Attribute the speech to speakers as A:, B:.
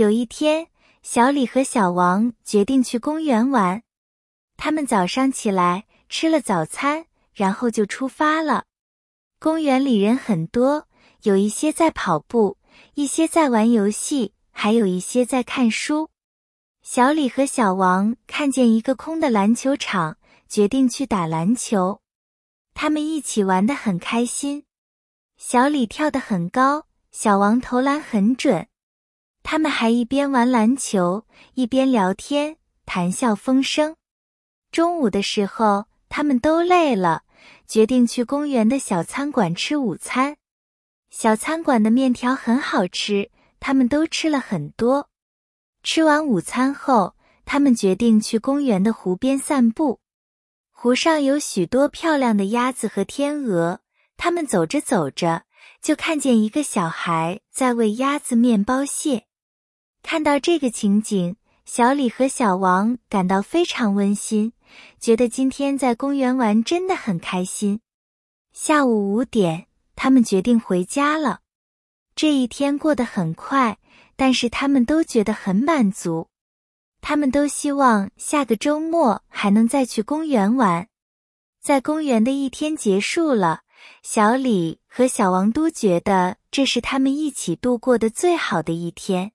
A: 有一天，小李和小王决定去公园玩。他们早上起来吃了早餐，然后就出发了。公园里人很多，有一些在跑步，一些在玩游戏，还有一些在看书。小李和小王看见一个空的篮球场，决定去打篮球。他们一起玩得很开心。小李跳得很高，小王投篮很准。他们还一边玩篮球，一边聊天，谈笑风生。中午的时候，他们都累了，决定去公园的小餐馆吃午餐。小餐馆的面条很好吃，他们都吃了很多。吃完午餐后，他们决定去公园的湖边散步。湖上有许多漂亮的鸭子和天鹅。他们走着走着，就看见一个小孩在喂鸭子面包屑。看到这个情景，小李和小王感到非常温馨。觉得今天在公园玩真的很开心。下午五点，他们决定回家了。这一天过得很快，但是他们都觉得很满足。他们都希望下个周末还能再去公园玩。在公园的一天结束了，小李和小王都觉得这是他们一起度过的最好的一天。